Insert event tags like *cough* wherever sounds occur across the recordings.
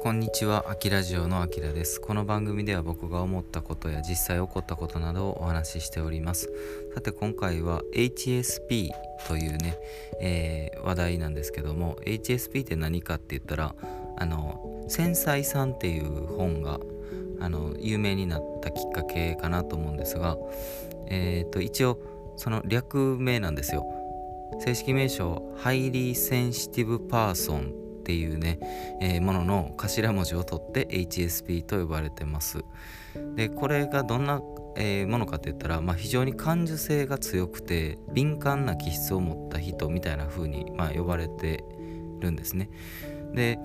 こんにちは、あきラジオのあきらです。この番組では僕が思ったことや実際起こったことなどをお話ししております。さて今回は HSP というね、えー、話題なんですけども、HSP って何かって言ったら、あの、繊細さんっていう本があの有名になったきっかけかなと思うんですが、えー、と一応その略名なんですよ。正式名称、 Highly Sensitive Person っていうね、えー、ものの頭文字を取って HSP と呼ばれてます。でこれがどんな、えー、ものかって言ったら、まあ、非常に感受性が強くて敏感な気質を持った人みたいな風に、まあ、呼ばれてるんですね。で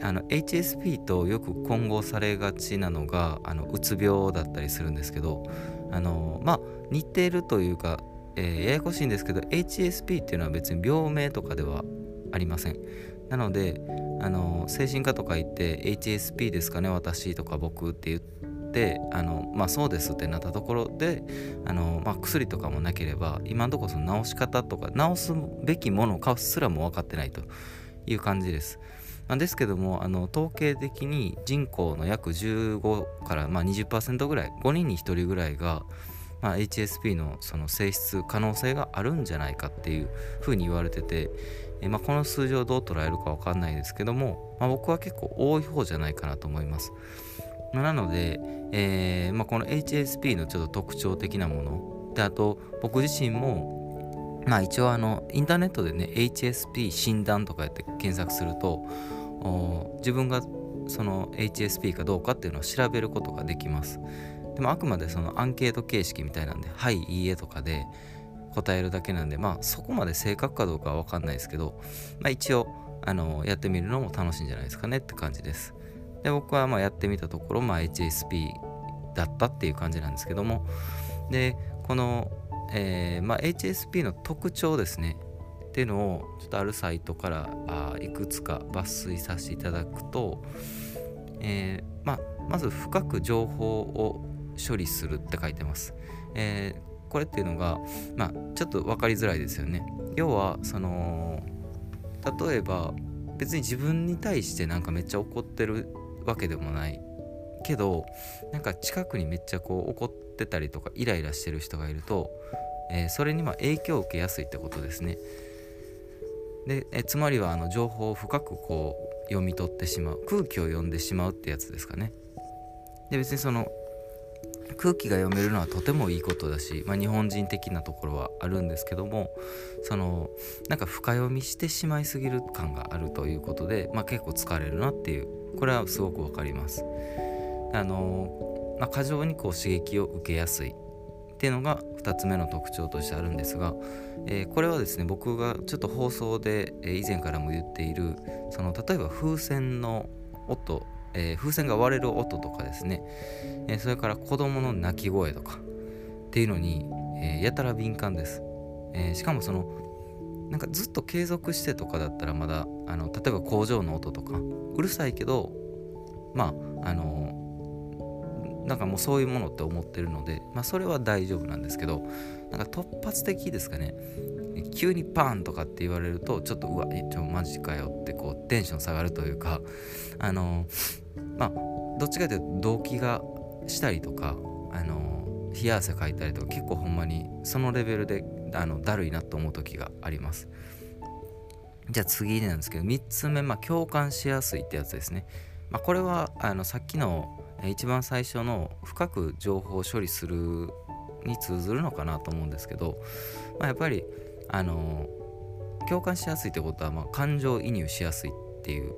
あの HSP とよく混合されがちなのがあのうつ病だったりするんですけどあのまあ似てるというか、えー、ややこしいんですけど HSP っていうのは別に病名とかではありませんなのであの精神科とか行って HSP ですかね私とか僕って言ってあのまあそうですってなったところであの、まあ、薬とかもなければ今のところその治し方とか治すべきものかすらも分かってないという感じです。ですけどもあの統計的に人口の約15からまあ20%ぐらい5人に1人ぐらいがまあ、HSP のその性質可能性があるんじゃないかっていうふうに言われてて、えまあ、この数字をどう捉えるか分かんないですけども、まあ、僕は結構多い方じゃないかなと思います。まあ、なので、えーまあ、この HSP のちょっと特徴的なものであと僕自身もまあ一応あのインターネットでね HSP 診断とかやって検索すると自分がその HSP かどうかっていうのを調べることができます。でもあくまでそのアンケート形式みたいなんで「はい」「いいえ」とかで答えるだけなんでまあそこまで正確かどうかは分かんないですけど、まあ、一応あのやってみるのも楽しいんじゃないですかねって感じですで僕はまあやってみたところ、まあ、HSP だったっていう感じなんですけどもでこの、えーまあ、HSP の特徴ですねっていうのをちょっとあるサイトからあいくつか抜粋させていただくと、えーまあ、まず深く情報を処理するって書いてます。えー、これっていうのが、まあ、ちょっと分かりづらいですよね。要はその例えば別に自分に対してなんかめっちゃ怒ってるわけでもないけどなんか近くにめっちゃこう怒ってたりとかイライラしてる人がいると、えー、それにま影響を受けやすいってことですね。でえつまりはあの情報を深くこう読み取ってしまう空気を読んでしまうってやつですかね。で別にその空気が読めるのはとてもいいことだし、まあ、日本人的なところはあるんですけどもそのなんか深読みしてしまいすぎる感があるということで、まあ、結構疲れるなっていうこれはすごくわかります。あのまあ、過剰にこう刺激を受けやすいっていうのが2つ目の特徴としてあるんですが、えー、これはですね僕がちょっと放送で、以前からも言っているその例えば風船の音えー、風船が割れる音とかですね、えー、それから子供の泣き声とか。っていうのに、えー、やたら敏感です、えしかもそのなんかずっと継続してとかだったらまだあの例えば工場の音とか。うるさいけどまああのなんかもうそういうものって思ってるので、まあ、それは大丈夫なんですけどなんか突発的ですかね。急にパーンとかって言われるとちょっとうわちょマジかよってこうテンション下がるというか *laughs* あのまあどっちかというと動機がしたりとかあの冷や汗かいたりとか結構ほんまにそのレベルであのだるいなと思う時があります。じゃあ次なんですけど3つ目、まあ、共感しやすいってやつですね、まあ、これはあのさっきの一番最初の深く情報処理するに通ずるのかなと思うんですけど、まあ、やっぱりあの共感しやすいってことは、まあ、感情移入しやすいっていう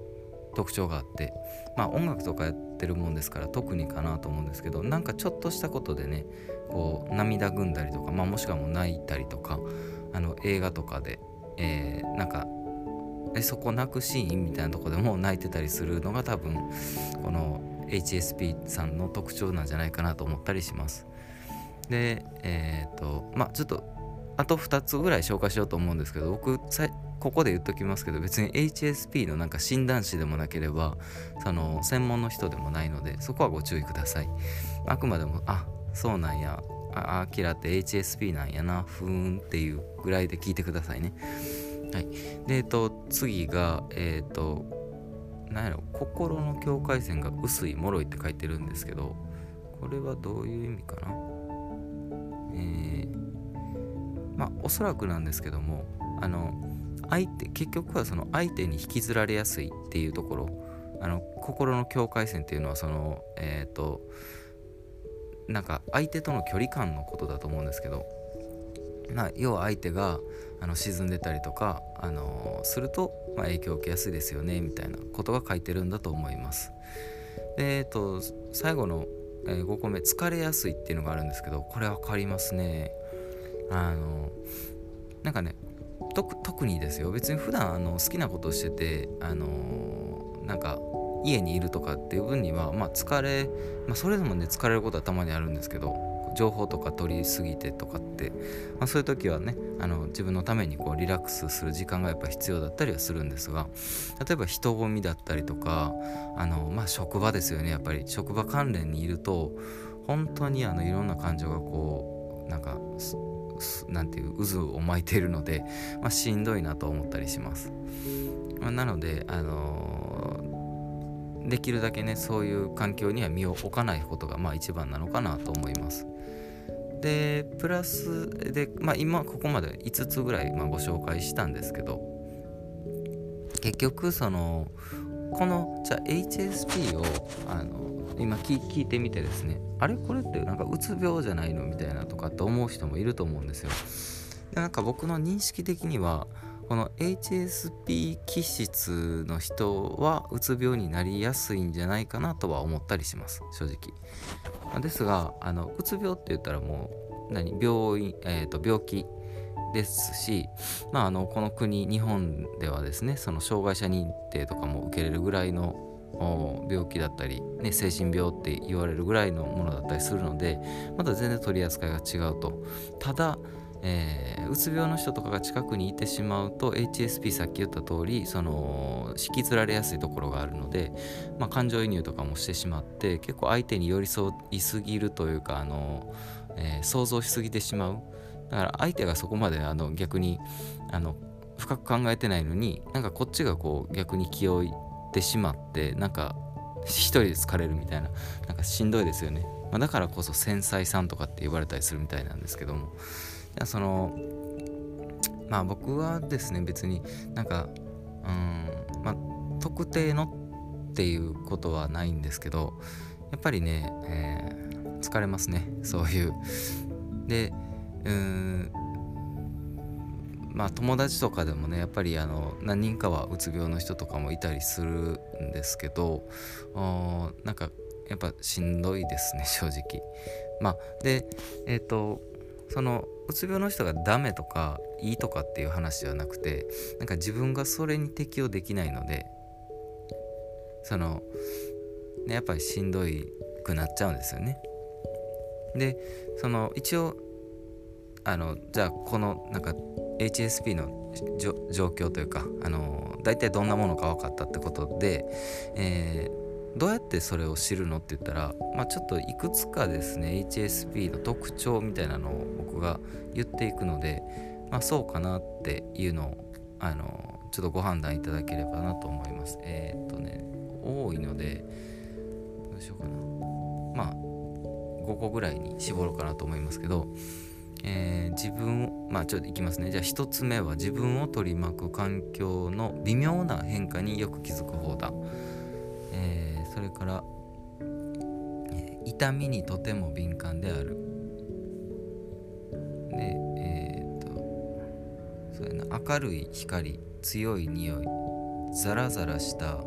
特徴があって、まあ、音楽とかやってるもんですから特にかなと思うんですけどなんかちょっとしたことでねこう涙ぐんだりとか、まあ、もしくはもう泣いたりとかあの映画とかで、えー、なんかえそこ泣くシーンみたいなとこでも泣いてたりするのが多分この HSP さんの特徴なんじゃないかなと思ったりします。でえっ、とまあちょっとあと2つぐらい紹介しようと思うんですけど僕ここで言っときますけど別に HSP のなんか診断士でもなければその専門の人でもないのでそこはご注意ください。あくまでもあそうなんや。あアキラって HSP なんやな。ふーんっていうぐらいで聞いてくださいね。はい。でえっと次がえっ、となんやろ。心の境界線が薄い脆いって書いてるんですけどこれはどういう意味かな？えー、まあおそらくなんですけどもあの相手結局はその相手に引きずられやすいっていうところあの心の境界線っていうのはそのえっ、ー、となんか相手との距離感のことだと思うんですけどま、要は相手があの沈んでたりとか、あのー、すると、まあ、影響を受けやすいですよねみたいなことが書いてるんだと思います。でえっ、ー、と最後の、え、5個目疲れやすいっていうのがあるんですけどこれ分かりますね。あのなんかね特にですよ。別に普段あの好きなことをしててあのなんか家にいるとかっていう分にはまあ疲れ、まあ、それでもね疲れることはたまにあるんですけど情報とか取りすぎてとかって、まあ、そういう時はねあの自分のためにこうリラックスする時間がやっぱ必要だったりはするんですが例えば人混みだったりとかあの、まあ、職場ですよねやっぱり。職場関連にいると本当にあのいろんな感情がこうなんかなんていう渦を巻いているので、まあ、しんどいなと思ったりします。まあ、なので、あのー、できるだけねそういう環境には身を置かないことがまあ一番なのかなと思います。でプラスで、まあ、今ここまで5つぐらいまご紹介したんですけど結局そのこのじゃあ HSP をあの今聞いてみてですね。あれ？これってなんかうつ病じゃないの？みたいなとかって思う人もいると思うんですよ。でなんか僕の認識的にはこの HSP 気質の人はうつ病になりやすいんじゃないかなとは思ったりします。正直。ですがあのうつ病って言ったらもう何？病院、えーと、病気ですし、まあ、あのこの国日本ではですねその障害者認定とかも受けれるぐらいの病気だったり、ね、精神病って言われるぐらいのものだったりするのでまた全然取り扱いが違うと。ただえー、うつ病の人とかが近くにいてしまうと HSP さっき言った通りその引きずられやすいところがあるので、まあ、感情移入とかもしてしまって結構相手に寄り添いすぎるというかあの、えー、想像しすぎてしまう。だから相手がそこまであの逆にあの深く考えてないのになんかこっちがこう逆に気負ってしまってなんか一人で疲れるみたいななんかしんどいですよね、まあ、だからこそ繊細さんとかって呼ばれたりするみたいなんですけども。そのまあ僕はですね別になんかうんまあ特定のっていうことはないんですけどやっぱりね、えー、疲れますね。そういう。でうんまあ友達とかでもねやっぱりあの何人かはうつ病の人とかもいたりするんですけどなんかやっぱしんどいですね *laughs* 正直まあでえっ、ー、とそのうつ病の人がダメとかいいとかっていう話ではなくてなんか自分がそれに適応できないのでその、ね、やっぱりしんどいくなっちゃうんですよね。でその一応あのじゃあこのなんか HSP の状況というかあの大体どんなものか分かったってことで、えーどうやってそれを知るのって言ったら、まあ、ちょっといくつかですね HSP の特徴みたいなのを僕が言っていくので、まあ、そうかなっていうのをあのちょっとご判断いただければなと思います。え、っとね多いのでどうしようかな。まあ5個ぐらいに絞ろうかなと思いますけどえー、自分をまあちょっといきますね。じゃあ1つ目は自分を取り巻く環境の微妙な変化によく気づく方だ。えー、それから、えー、痛みにとても敏感である。でえー、っとそうやな。明るい光強い匂いザラザラした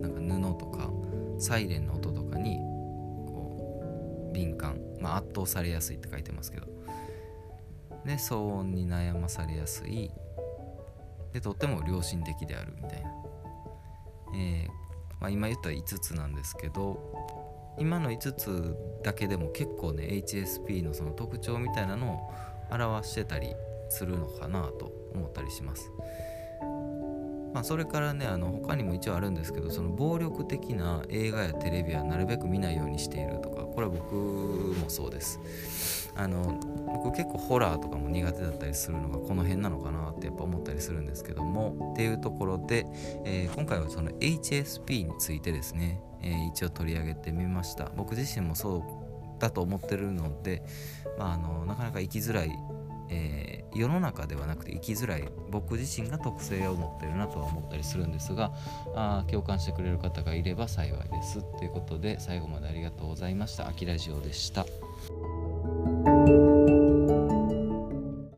なんか布とかサイレンの音とかにこう敏感、まあ、圧倒されやすいって書いてますけど。で騒音に悩まされやすいでとっても良心的であるみたいな、えー、まあ、今言った5つなんですけど今の5つだけでも結構ね HSP のその特徴みたいなのを表してたりするのかなと思ったりします。まあ、それからねあの他にも一応あるんですけどその暴力的な映画やテレビはなるべく見ないようにしているとかこれは僕もそうです。あの僕結構ホラーとかも苦手だったりするのがこの辺なのかなってやっぱ思ったりするんですけどもっていうところで、えー、今回はその HSP についてですね、えー、一応取り上げてみました僕自身もそうだと思ってるので、まあ、あのなかなか生きづらいえー、世の中ではなくて生きづらい僕自身が特性を持ってるなとは思ったりするんですがあ共感してくれる方がいれば幸いですということで最後までありがとうございました。あきラジオでした。